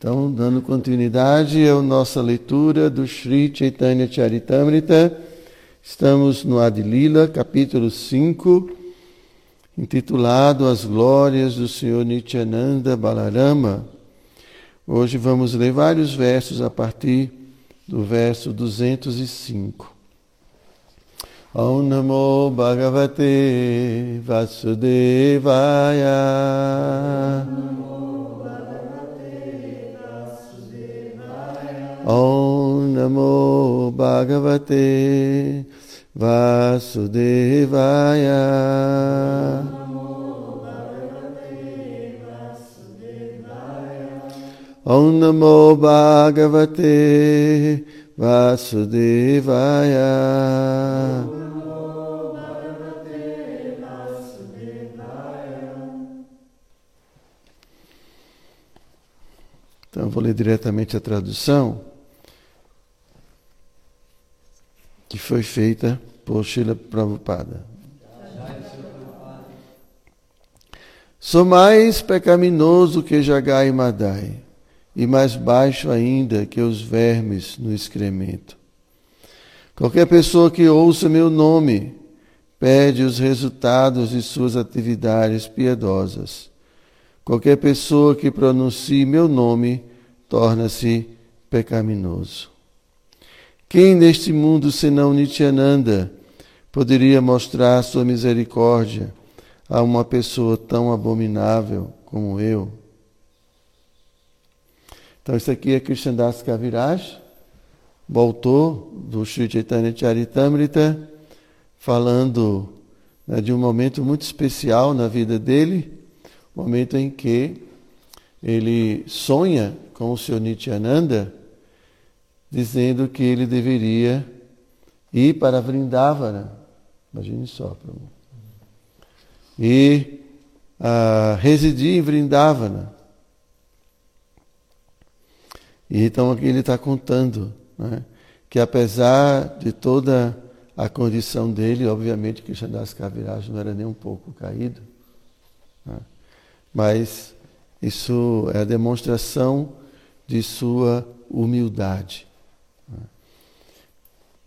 Então, dando continuidade à nossa leitura do Sri Chaitanya Charitamrita, estamos no Adilila, capítulo 5, intitulado As Glórias do Senhor Nityananda Balarama. Hoje vamos ler vários versos a partir do verso 205. Om Namo Bhagavate Vasudevaya. Om Namo Bhagavate Vasudevaya. Om Namo Bhagavate Vasudevaya. Então, vou ler diretamente a tradução. Que foi feita por Srila Prabhupada. Sou mais pecaminoso que Jagai e Madai, e mais baixo ainda que os vermes no excremento. Qualquer pessoa que ouça meu nome perde os resultados de suas atividades piedosas. Qualquer pessoa que pronuncie meu nome torna-se pecaminoso. Quem neste mundo, senão Nityananda, poderia mostrar sua misericórdia a uma pessoa tão abominável como eu? Então, isso aqui é Krishnadas Kaviraj, voltou do Sri Chaitanya Charitamrita, falando né, de um momento muito especial na vida dele, momento em que ele sonha com o Senhor Nityananda dizendo que ele deveria ir para Vrindavana. Imagine só. E uh, residir em Vrindavana. E então aqui ele está contando né, que apesar de toda a condição dele, obviamente que Chandas Kaviraj não era nem um pouco caído, né, mas isso é a demonstração de sua humildade.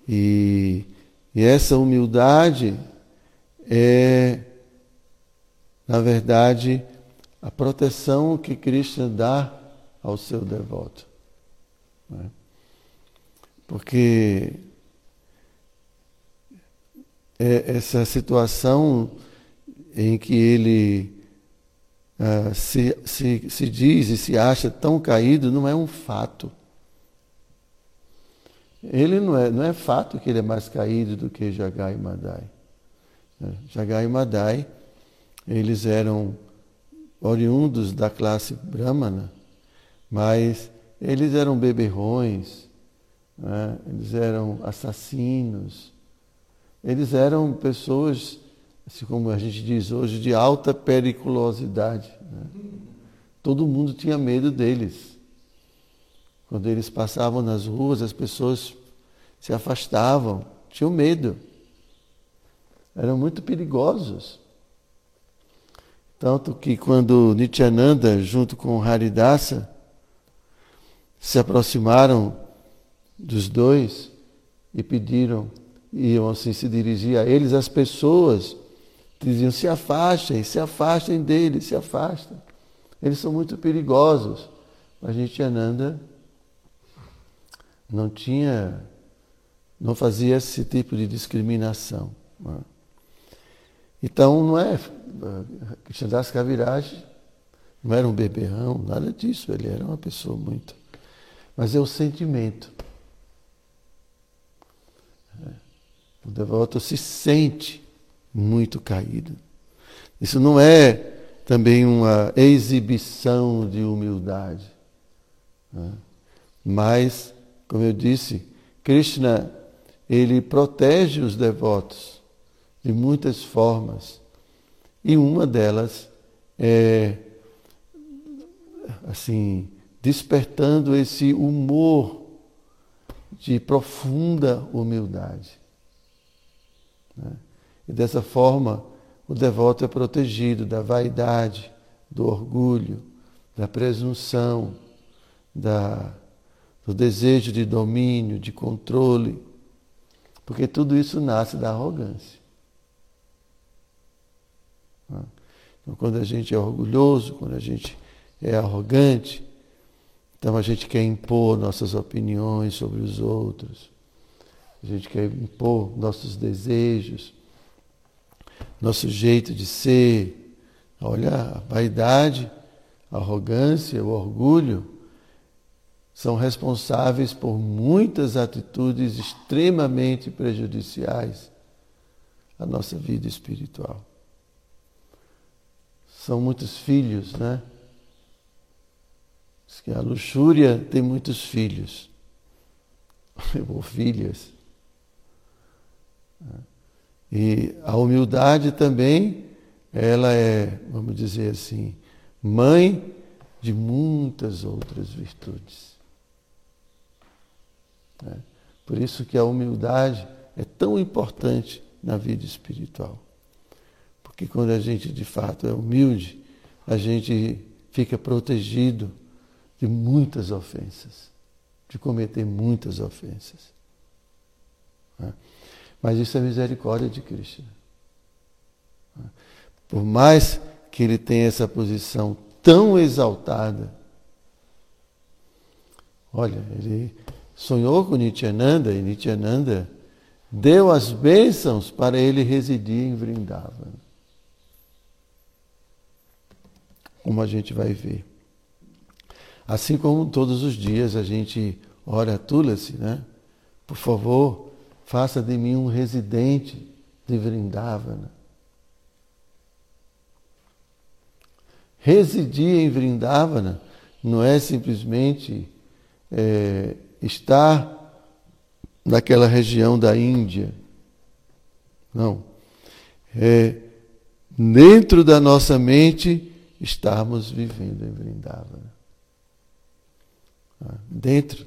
E, e essa humildade é, na verdade, a proteção que Krishna dá ao seu devoto. Né? Porque é essa situação em que ele uh, se, se, se diz e se acha tão caído não é um fato. Ele não é, não é fato que ele é mais caído do que Jagai e Madai. Jagai e Madai, eles eram oriundos da classe brahmana, mas eles eram beberrões, né? eles eram assassinos, eles eram pessoas, assim como a gente diz hoje, de alta periculosidade. Né? Todo mundo tinha medo deles. Quando eles passavam nas ruas, as pessoas se afastavam, tinham medo. Eram muito perigosos. Tanto que quando Nityananda, junto com Haridasa, se aproximaram dos dois e pediram, iam assim se dirigir a eles, as pessoas diziam: se afastem, se afastem deles, se afastem. Eles são muito perigosos. Mas Nityananda não tinha, não fazia esse tipo de discriminação. Né? Então não é Krishnadas Kaviraj não era um beberrão, nada disso, ele era uma pessoa muito. Mas é o sentimento. É. O devoto se sente muito caído. Isso não é também uma exibição de humildade, né? mas como eu disse, Krishna, ele protege os devotos de muitas formas. E uma delas é assim, despertando esse humor de profunda humildade. Né? E dessa forma, o devoto é protegido da vaidade, do orgulho, da presunção, da, do desejo de domínio, de controle, porque tudo isso nasce da arrogância. Então, quando a gente é orgulhoso, quando a gente é arrogante, então a gente quer impor nossas opiniões sobre os outros, a gente quer impor nossos desejos, nosso jeito de ser. Olha, a vaidade, a arrogância, o orgulho são responsáveis por muitas atitudes extremamente prejudiciais à nossa vida espiritual. São muitos filhos, né? Diz que a luxúria tem muitos filhos, ou filhas. E a humildade também, ela é, vamos dizer assim, mãe de muitas outras virtudes. É. Por isso que a humildade é tão importante na vida espiritual. Porque quando a gente de fato é humilde, a gente fica protegido de muitas ofensas, de cometer muitas ofensas. É. Mas isso é misericórdia de Cristo. Por mais que ele tenha essa posição tão exaltada, olha, ele sonhou com Nityananda e Nityananda deu as bênçãos para ele residir em Vrindavan. Como a gente vai ver. Assim como todos os dias a gente ora a Tulasi, né? Por favor, faça de mim um residente de Vrindavana. Residir em Vrindavana não é simplesmente é, estar naquela região da Índia. Não. É dentro da nossa mente estarmos vivendo em Vrindavana. Dentro.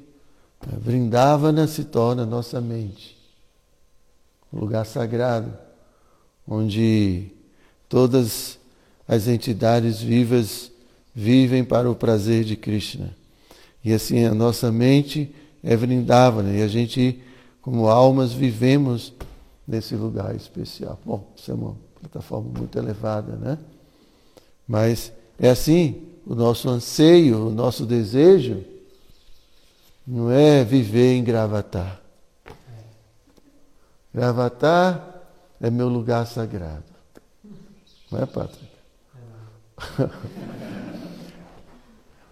Vrindavana se torna nossa mente um lugar sagrado, onde todas as entidades vivas vivem para o prazer de Krishna. E assim a nossa mente é Vrindavana e a gente, como almas, vivemos nesse lugar especial. Bom, isso é uma plataforma muito elevada, né? Mas é assim, o nosso anseio, o nosso desejo não é viver em Gravatar. Gravatar é meu lugar sagrado. Não é, Patrick?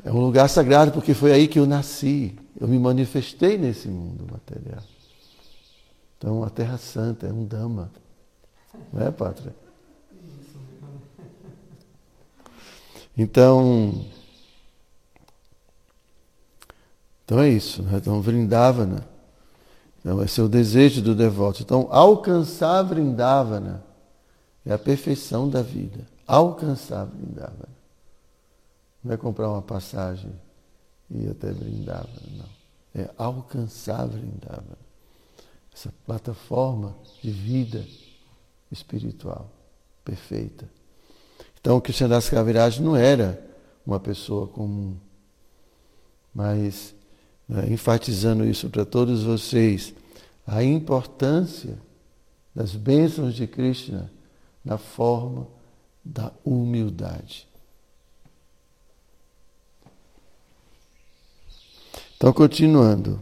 É um lugar sagrado porque foi aí que eu nasci. Eu me manifestei nesse mundo material. Então, a Terra Santa é um Dama. Não é, Pátria? Então, então é isso. Né? Então, Vrindavana então, esse é o desejo do devoto. Então, alcançar Vrindavana é a perfeição da vida. Alcançar Vrindavana. Não é comprar uma passagem e até Vrindavana, não. É alcançar Vrindavana. Essa plataforma de vida espiritual perfeita. Então, Krishnadas Kaviraj não era uma pessoa comum, mas né, enfatizando isso para todos vocês, a importância das bênçãos de Krishna na forma da humildade. Então, continuando.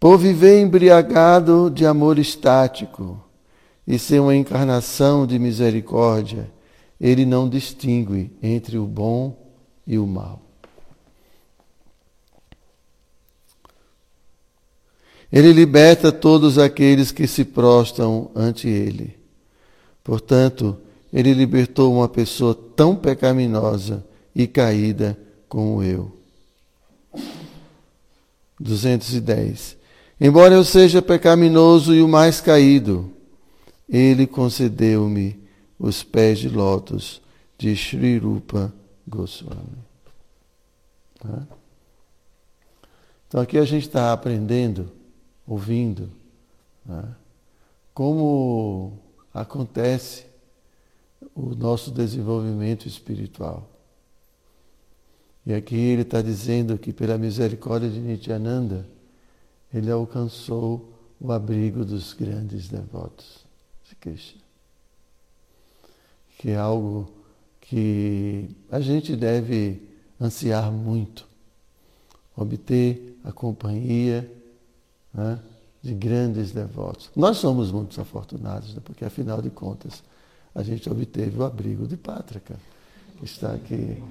Por viver embriagado de amor estático e ser uma encarnação de misericórdia, ele não distingue entre o bom e o mal. Ele liberta todos aqueles que se prostam ante ele. Portanto, ele libertou uma pessoa tão pecaminosa e caída como eu. 210. Embora eu seja pecaminoso e o mais caído, ele concedeu-me os pés de lótus de Sri Rupa Goswami. Tá? Então aqui a gente está aprendendo, ouvindo, né? como acontece o nosso desenvolvimento espiritual. E aqui ele está dizendo que pela misericórdia de Nityananda, ele alcançou o abrigo dos grandes devotos de Krishna. Que é algo que a gente deve ansiar muito, obter a companhia né, de grandes devotos. Nós somos muito afortunados, né, porque afinal de contas a gente obteve o abrigo de Pátrica, está aqui.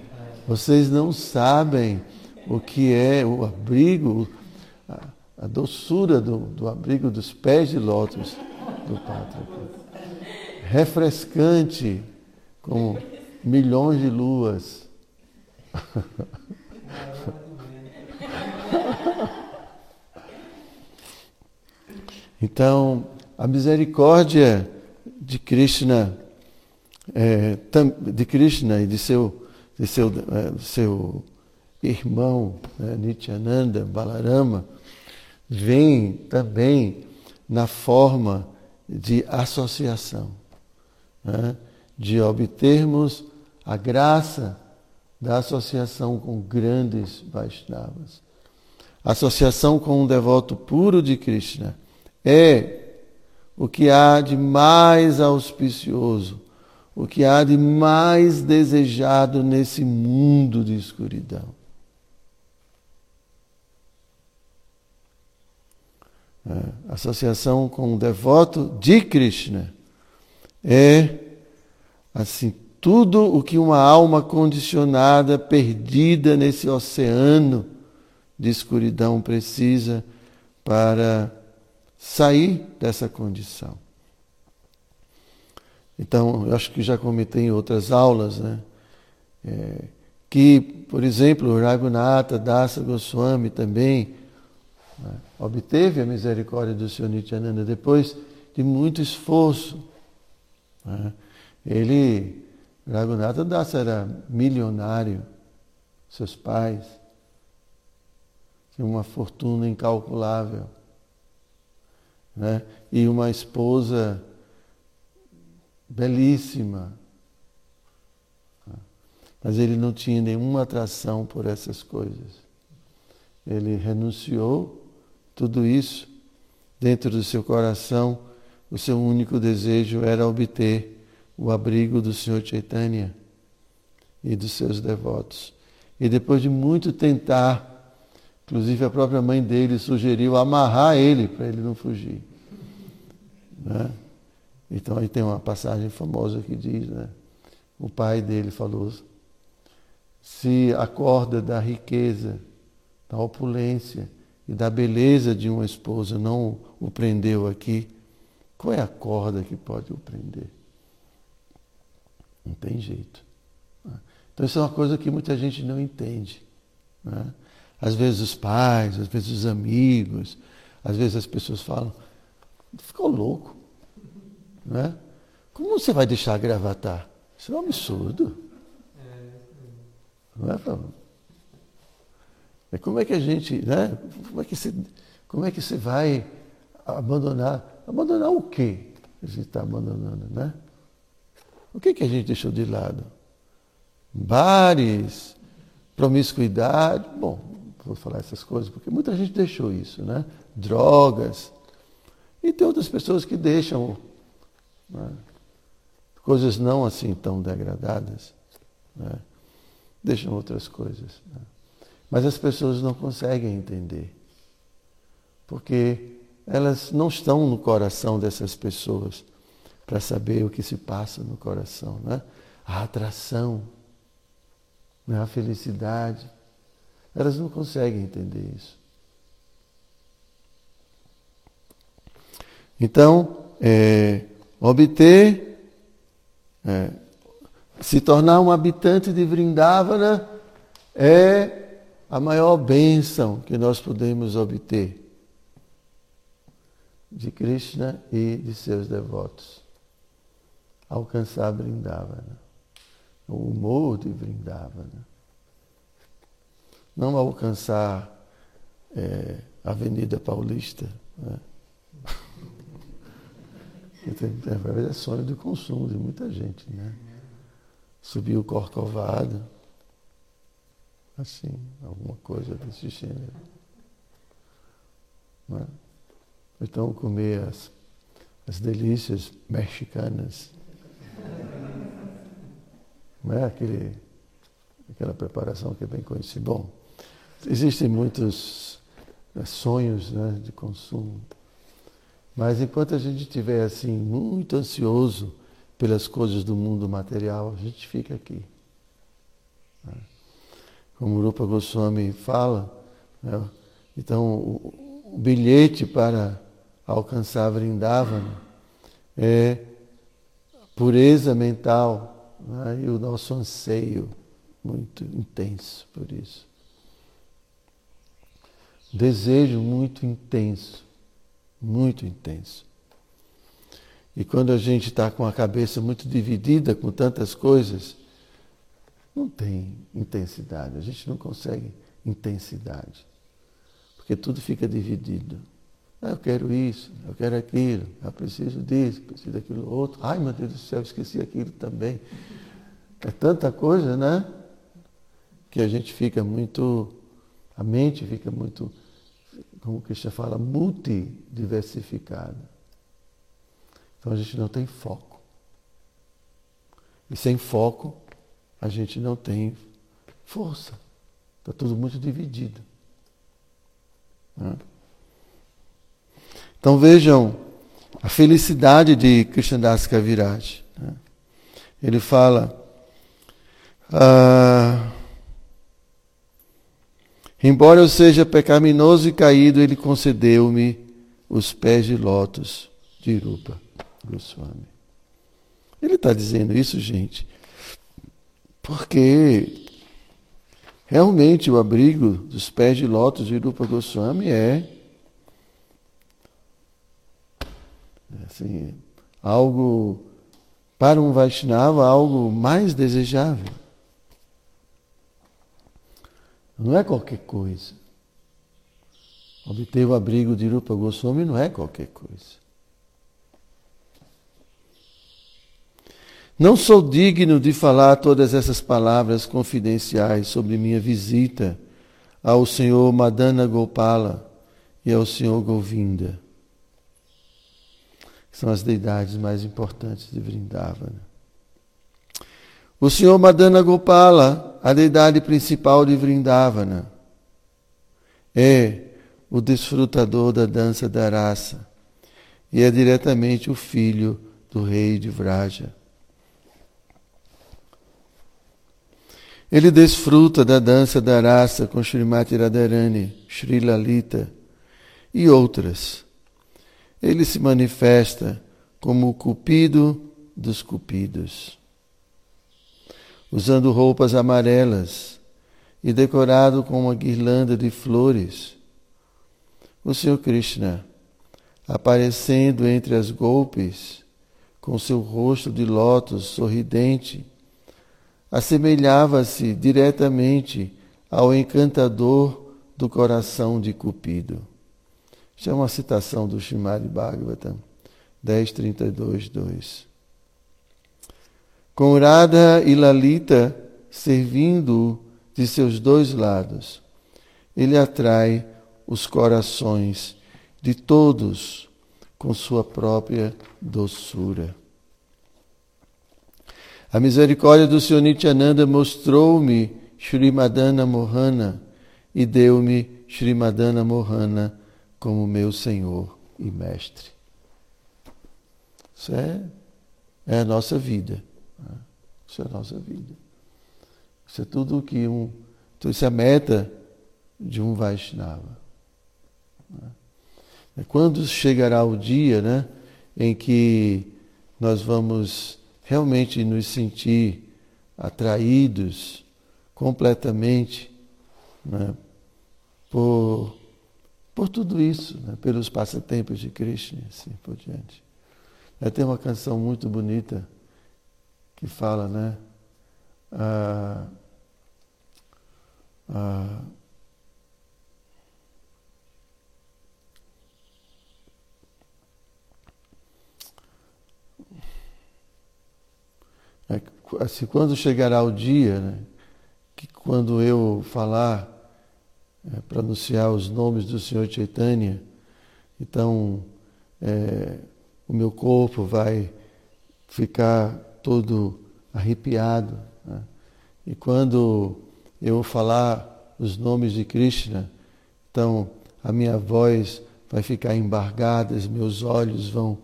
Vocês não sabem o que é o abrigo, a, a doçura do, do, abrigo dos pés de lótus do Pátrica. Refrescante, como milhões de luas. Então, a misericórdia de Krishna, é, de Krishna e de seu, de seu, é, seu irmão né, Nityananda, Balarama, vem também na forma de associação, né, de obtermos a graça da associação com grandes Vaishnavas. Associação com um devoto puro de Krishna é o que há de mais auspicioso, o que há de mais desejado nesse mundo de escuridão. É, associação com um devoto de Krishna é assim tudo o que uma alma condicionada, perdida nesse oceano de escuridão precisa para sair dessa condição. Então, eu acho que já comentei em outras aulas, né? É, que, por exemplo, Raghunatha Dasa Goswami também né, obteve a misericórdia do Senhor Nityananda depois de muito esforço. Né? Ele, Raghunatha Dasa era milionário, seus pais tinham uma fortuna incalculável né? e uma esposa belíssima. Mas ele não tinha nenhuma atração por essas coisas. Ele renunciou tudo isso dentro do seu coração. O seu único desejo era obter o abrigo do Senhor Chaitanya e dos seus devotos. E depois de muito tentar, Inclusive a própria mãe dele sugeriu amarrar ele para ele não fugir. Né? Então aí tem uma passagem famosa que diz, né? O pai dele falou: se a corda da riqueza, da opulência e da beleza de uma esposa não o prendeu aqui, qual é a corda que pode o prender? Não tem jeito. Né? Então isso é uma coisa que muita gente não entende. Né? Às vezes os pais, às vezes os amigos, às vezes as pessoas falam, ficou louco. Né? Como você vai deixar gravatar? Isso é um absurdo. Não é, é como é que a gente, né? Como é que você, como é que você vai abandonar? Abandonar o quê? A gente está abandonando, né? O que, que a gente deixou de lado? Bares, promiscuidade, bom, vou falar essas coisas, porque muita gente deixou isso, né? Drogas. E tem outras pessoas que deixam né? coisas não assim tão degradadas, né? deixam outras coisas. Né? Mas as pessoas não conseguem entender, porque elas não estão no coração dessas pessoas para saber o que se passa no coração, né? A atração, né? a felicidade elas não conseguem entender isso. Então, é, obter, é, se tornar um habitante de Vrindavana é a maior bênção que nós podemos obter de Krishna e de seus devotos. Alcançar Vrindavana, o humor de Vrindavana não alcançar é, Avenida Paulista. Né? É sonho do consumo de muita gente, né? Subir o Corcovado. Assim, alguma coisa desse gênero. É? Então comer as, as delícias mexicanas. Não é aquele, aquela preparação que é bem conhecida. Bom, existem muitos né, sonhos né, de consumo. Mas enquanto a gente estiver assim, muito ansioso pelas coisas do mundo material, a gente fica aqui. Como o Rupa Goswami fala, né? então o, o, bilhete para alcançar Vrindavana é pureza mental né? e o nosso anseio muito intenso por isso. Desejo muito intenso muito intenso. E quando a gente está com a cabeça muito dividida com tantas coisas, não tem intensidade, a gente não consegue intensidade. Porque tudo fica dividido. Ah, eu quero isso, eu quero aquilo, eu preciso disso, preciso daquilo outro. Ai, meu Deus do céu, esqueci aquilo também. É tanta coisa, né? Que a gente fica muito, a mente fica muito como o Krishna fala, multidiversificada. Então a gente não tem foco. E sem foco, a gente não tem força. Está tudo muito dividido. Né? Então vejam a felicidade de Krishnadas Kaviraj. Né? Ele fala. Uh, Embora eu seja pecaminoso e caído, ele concedeu-me os pés de lótus de Rupa Goswami. Ele está dizendo isso, gente, porque realmente o abrigo dos pés de lótus de Rupa Goswami é assim, algo para um Vaishnava, algo mais desejável. Não é qualquer coisa. Obter o abrigo de Rupa Goswami não é qualquer coisa. Não sou digno de falar todas essas palavras confidenciais sobre minha visita ao Senhor Madana Gopala e ao Senhor Govinda. São as deidades mais importantes de Vrindavana. O Senhor Madana Gopala, a deidade principal de Vrindavana, é o desfrutador da dança da raça e é diretamente o filho do rei de Vraja. Ele desfruta da dança da raça com Srimati Radharani, Sri Lalita e outras. Ele se manifesta como o cupido dos cupidos usando roupas amarelas e decorado com uma guirlanda de flores. O Senhor Krishna, aparecendo entre as golpes, com seu rosto de lótus sorridente, assemelhava-se diretamente ao encantador do coração de Cupido. Isso é uma citação do Shimad Bhagavatam 10.32.2. 2 com Radha e Lalita servindo de seus dois lados. Ele atrai os corações de todos com sua própria doçura. A misericórdia do Senhor Nityananda mostrou-me Srimadana Mohana e deu-me Srimadana Mohana como meu Senhor e Mestre. Isso é, é a nossa vida. Isso é a nossa vida. Isso é tudo que um. Então, isso é a meta de um Vaishnava. Né? É quando chegará o dia né, em que nós vamos realmente nos sentir atraídos completamente né, por, por tudo isso, né, pelos passatempos de Krishna assim por diante. Tem uma canção muito bonita que fala, né? Ah, ah, assim, quando chegará o dia né, que quando eu falar, é, pronunciar os nomes do Senhor Chaitanya, então é, o meu corpo vai ficar todo arrepiado. Né? E quando eu falar os nomes de Krishna, então a minha voz vai ficar embargada, os meus olhos vão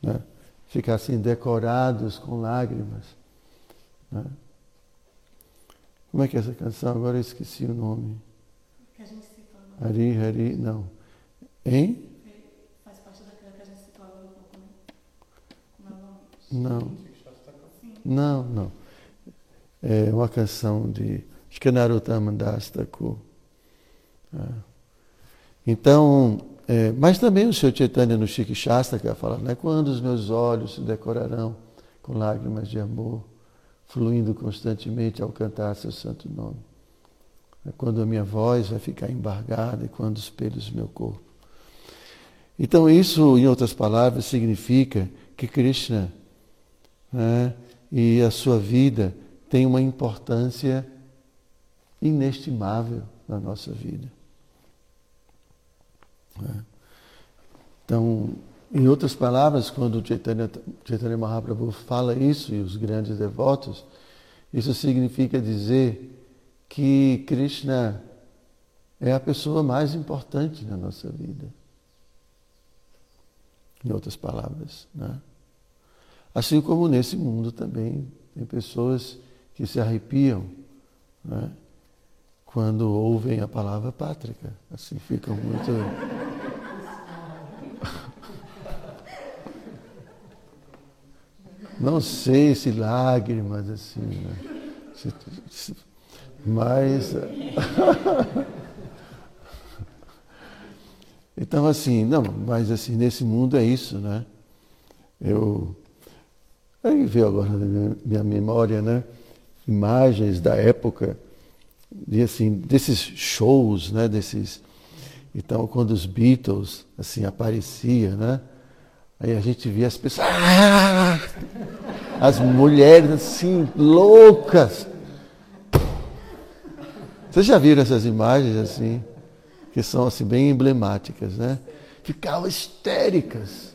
né, ficar assim decorados com lágrimas. Né? Como é que é essa canção? Agora eu esqueci o nome. Que a gente citou. Hari, Hari, não. Hein? Faz parte daquela que a gente citou agora um pouco, né? Não. Não, não. É uma canção de. Acho que é Naruttama Das Thakur. É. Então, é, mas também o Sr. Chaitanya no Shikhi Shastra fala, né? Quando os meus olhos se decorarão com lágrimas de amor, fluindo constantemente ao cantar seu santo nome. É quando a minha voz vai ficar embargada e quando os pelos do meu corpo. Então, isso, em outras palavras, significa que Krishna né, e a sua vida tem uma importância inestimável na nossa vida. Né. Então, em outras palavras, quando Chaitanya, Chaitanya Mahaprabhu fala isso e os grandes devotos, isso significa dizer que Krishna é a pessoa mais importante na nossa vida. Em outras palavras, né? Assim como nesse mundo também tem pessoas que se arrepiam né? quando ouvem a palavra pátrica. Assim ficam muito Não sei se lágrimas assim, né? mas. então, assim, não, mas assim, nesse mundo é isso, né? Eu. Aí veio agora na minha, memória, né? Imagens da época, de, assim, desses shows, né? Desses. Então, quando os Beatles, assim, apareciam, né? Aí a gente via as pessoas, ah! as mulheres assim, loucas. Vocês já viram essas imagens assim, que são assim bem emblemáticas, né? Ficavam histéricas.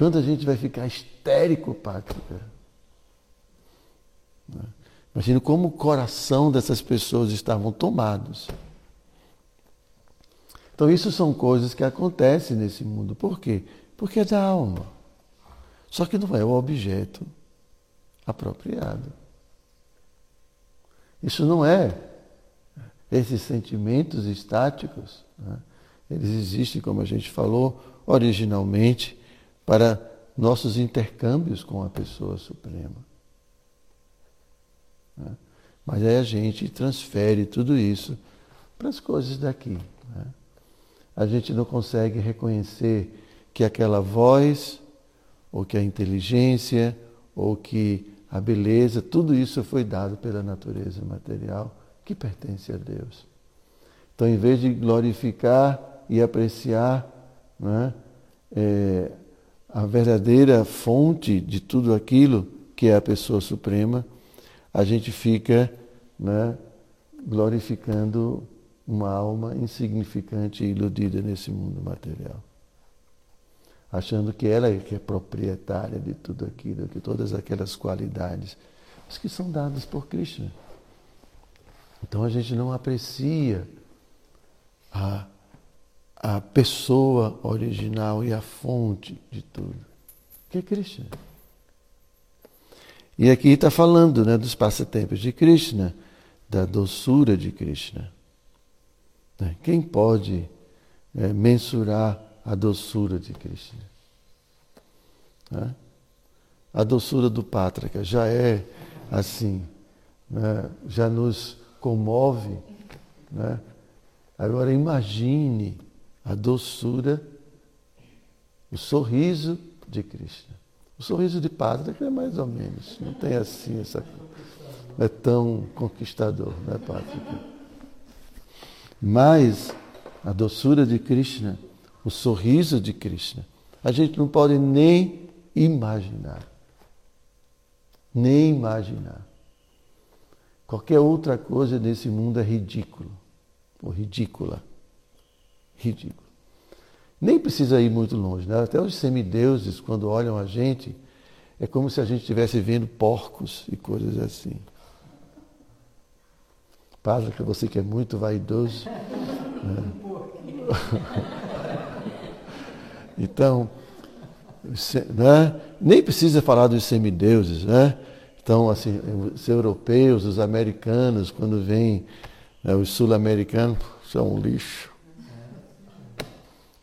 Quando a gente vai ficar histérico, Pátrica? Né? Imagina como o coração dessas pessoas estavam tomados. Então, isso são coisas que acontecem nesse mundo. Por quê? Porque é da alma. Só que não é o objeto apropriado. Isso não é esses sentimentos estáticos. Né? Eles existem, como a gente falou, originalmente para nossos intercâmbios com a pessoa suprema. Né? Mas aí a gente transfere tudo isso para as coisas daqui. Né? a gente não consegue reconhecer que aquela voz, ou que a inteligência, ou que a beleza, tudo isso foi dado pela natureza material que pertence a Deus. Então, em vez de glorificar e apreciar né, é, a verdadeira fonte de tudo aquilo que é a pessoa suprema, a gente fica né, glorificando uma alma insignificante e iludida nesse mundo material. Achando que ela é que é proprietária de tudo aquilo, de todas aquelas qualidades, mas que são dadas por Krishna. Então a gente não aprecia a, a pessoa original e a fonte de tudo, que é Krishna. E aqui está falando né, dos passatempos de Krishna, da doçura de Krishna. Né? Quem pode é, mensurar a doçura de Krishna? A doçura do Pátrica já é assim, né? já nos comove. Né? Agora imagine a doçura, o sorriso de Krishna. O sorriso de Pátrica é mais ou menos, não tem assim essa. Não é tão conquistador, né, Pátrica? Mas a doçura de Krishna, o sorriso de Krishna, a gente não pode nem imaginar. Nem imaginar. Qualquer outra coisa nesse mundo é ridículo. Ou ridícula. Ridículo. Nem precisa ir muito longe. Né? Até os semideuses, quando olham a gente, é como se a gente estivesse vendo porcos e coisas assim. Padre, que você que é muito vaidoso. Né? então, né? nem precisa falar dos semideuses, né? Então, assim, os europeus, os americanos, quando vêm né, os sul-americanos, são um lixo.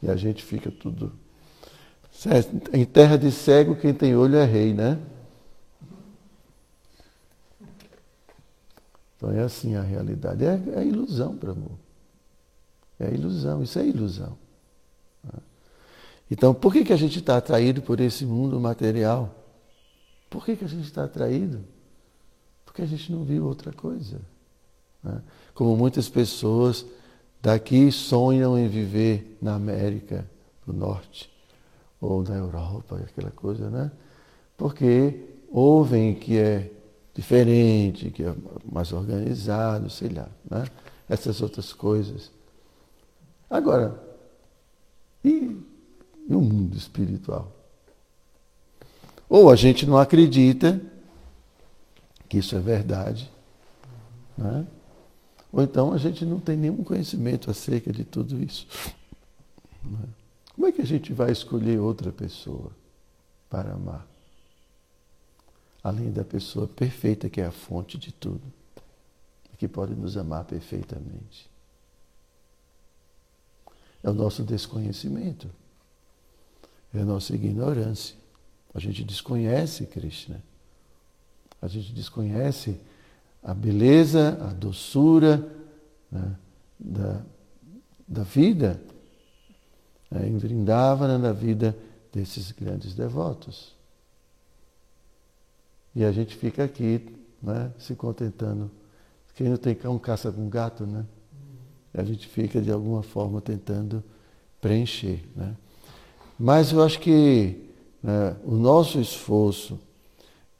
E a gente fica tudo. Em terra de cego, quem tem olho é rei, né? Então é assim a realidade. É, é ilusão para amor. É ilusão, isso é ilusão. Então, por que, que a gente está atraído por esse mundo material? Por que, que a gente está atraído? Porque a gente não viu outra coisa. Né? Como muitas pessoas daqui sonham em viver na América do Norte ou na Europa, aquela coisa, né? Porque ouvem que é diferente, que é mais organizado, sei lá, né? Essas outras coisas. Agora, e, e o mundo espiritual? Ou a gente não acredita que isso é verdade, né? Ou então a gente não tem nenhum conhecimento acerca de tudo isso. Né? Como é que a gente vai escolher outra pessoa para amar? Além da pessoa perfeita que é a fonte de tudo, que pode nos amar perfeitamente. É o nosso desconhecimento, é a nossa ignorância. A gente desconhece Krishna. A gente desconhece a beleza, a doçura né, da, da vida né, em Vrindavana, na vida desses grandes devotos. E a gente fica aqui né, se contentando. Quem não tem cão caça com gato, né? A gente fica de alguma forma tentando preencher. Né? Mas eu acho que né, o nosso esforço,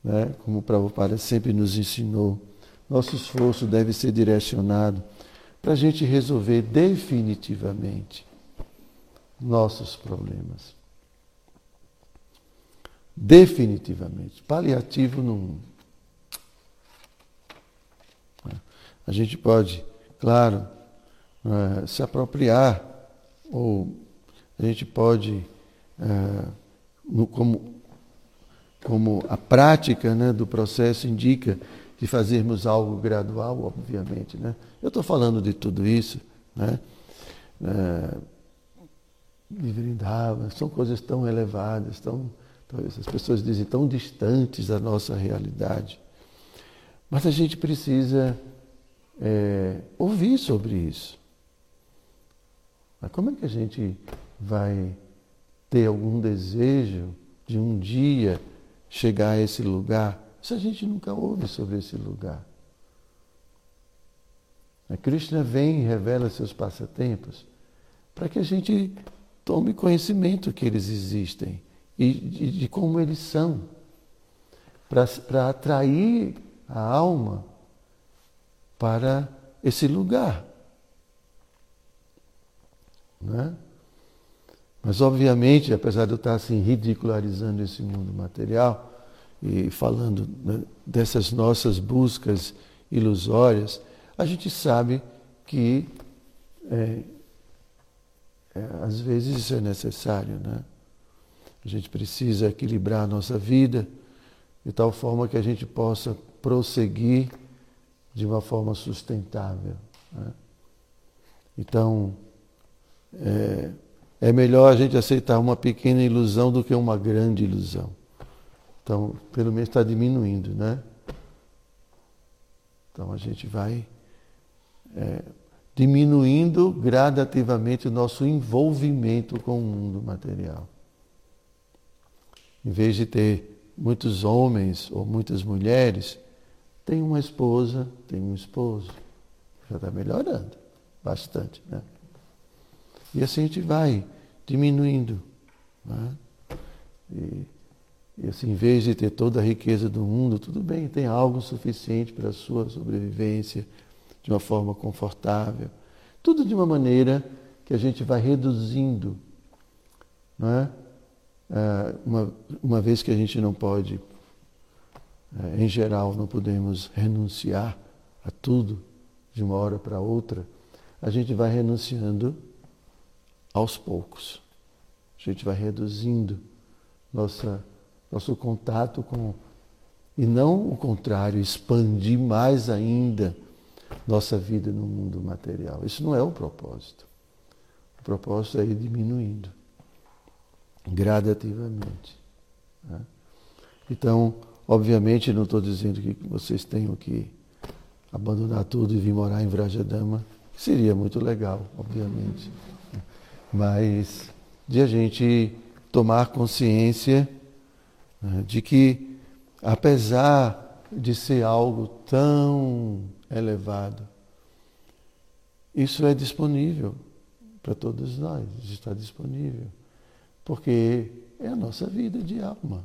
né, como o Prabhupada sempre nos ensinou, nosso esforço deve ser direcionado para a gente resolver definitivamente nossos problemas. Definitivamente. Paliativo não. A gente pode, claro, é, se apropriar, ou a gente pode no, como, como a prática né, do processo indica de fazermos algo gradual, obviamente. Né? Eu estou falando de tudo isso, né? É, são coisas tão elevadas, tão, as pessoas dizem tão distantes da nossa realidade. Mas a gente precisa é, ouvir sobre isso. Mas como é que a gente vai ter algum desejo de um dia chegar a esse lugar, se a gente nunca ouve sobre esse lugar. A Krishna vem e revela seus passatempos para que a gente tome conhecimento que eles existem e de, de como eles são, para atrair a alma para esse lugar. Não é? Mas, obviamente, apesar de eu estar assim, ridicularizando esse mundo material e falando né, dessas nossas buscas ilusórias, a gente sabe que é, é, às vezes isso é necessário. Né? A gente precisa equilibrar a nossa vida de tal forma que a gente possa prosseguir de uma forma sustentável. Né? Então, é, é melhor a gente aceitar uma pequena ilusão do que uma grande ilusão. Então, pelo menos está diminuindo, né? Então a gente vai é, diminuindo gradativamente o nosso envolvimento com o mundo material. Em vez de ter muitos homens ou muitas mulheres, tem uma esposa, tem um esposo. Já está melhorando bastante, né? E assim a gente vai diminuindo. Né? E E assim, em vez de ter toda a riqueza do mundo, tudo bem, tem algo suficiente para a sua sobrevivência de uma forma confortável. Tudo de uma maneira que a gente vai reduzindo. Não é? é uma, uma vez que a gente não pode, é, em geral, não podemos renunciar a tudo de uma hora para outra, a gente vai renunciando aos poucos. A gente vai reduzindo nossa, nosso contato com. E não o contrário, expandir mais ainda nossa vida no mundo material. Isso não é o propósito. O propósito é ir diminuindo gradativamente. Né? Então, obviamente, não estou dizendo que vocês tenham que abandonar tudo e vir morar em Vrajadama, que seria muito legal, obviamente. Mas de a gente tomar consciência né, de que, apesar de ser algo tão elevado, isso é disponível para todos nós, está disponível, porque é a nossa vida de alma.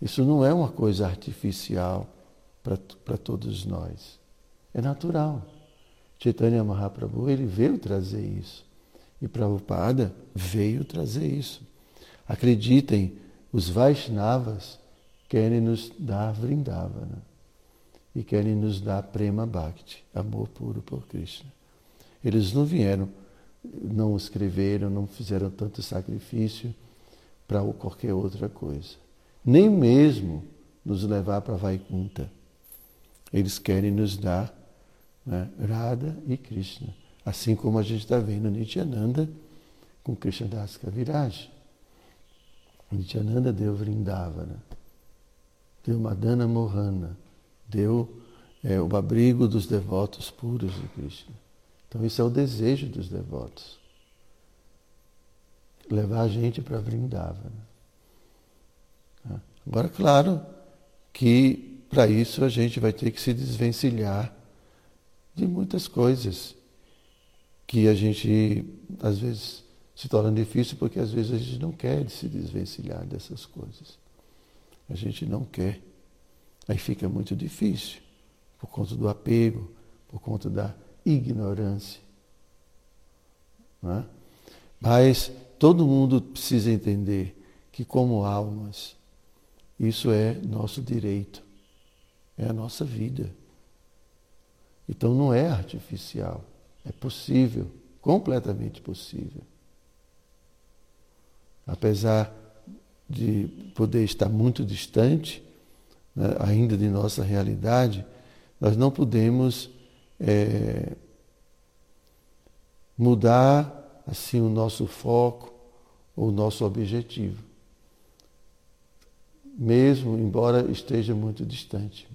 Isso não é uma coisa artificial para todos nós. É natural. Chaitanya Mahaprabhu, ele veio trazer isso. E Prabhupada veio trazer isso. Acreditem, os Vaishnavas querem nos dar Vrindavana e querem nos dar Prema Bhakti, amor puro por Krishna. Eles não vieram, não escreveram, não fizeram tanto sacrifício para qualquer outra coisa nem mesmo nos levar para Vaikunta. Eles querem nos dar né, Radha e Krishna, assim como a gente está vendo Nityananda com Krishna Das Kaviraj. Nityananda deu Vrindavana, deu Madana Mohana, deu é, o abrigo dos devotos puros de Krishna. Então, isso é o desejo dos devotos. Levar a gente para Vrindavana. Agora, claro que para isso a gente vai ter que se desvencilhar de muitas coisas que a gente, às vezes, se torna difícil porque às vezes a gente não quer se desvencilhar dessas coisas. A gente não quer. Aí fica muito difícil por conta do apego, por conta da ignorância. É? Mas todo mundo precisa entender que, como almas, isso é nosso direito, é a nossa vida. Então não é artificial, é possível, completamente possível. Apesar de poder estar muito distante né, ainda de nossa realidade, nós não podemos é, mudar assim o nosso foco ou o nosso objetivo mesmo embora esteja muito distante.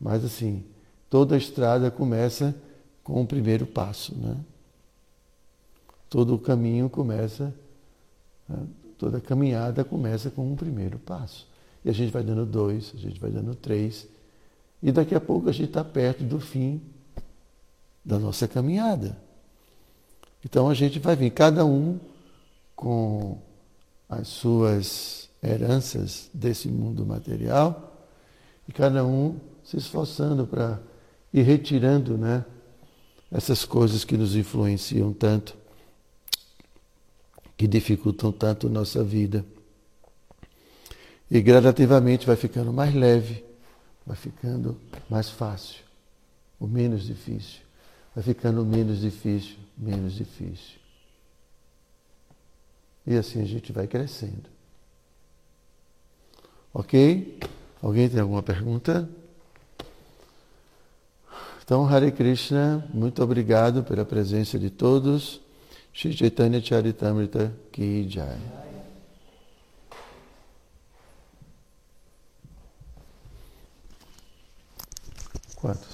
Mas assim, toda estrada começa com o primeiro passo, né? Todo o caminho começa? Toda a caminhada começa com um primeiro passo. E a gente vai dando dois, a gente vai dando três, e daqui a pouco a gente está perto do fim da nossa caminhada. Então a gente vai vir, cada um com as suas heranças desse mundo material e cada um se esforçando para ir retirando né, essas coisas que nos influenciam tanto, que dificultam tanto nossa vida. E gradativamente vai ficando mais leve, vai ficando mais fácil, ou menos difícil. Vai ficando menos difícil, menos difícil. E assim a gente vai crescendo. Ok? Alguém tem alguma pergunta? Então, Hare Krishna, muito obrigado pela presença de todos. Shri Chaitanya Charitamrita Ki Jai. Quantos?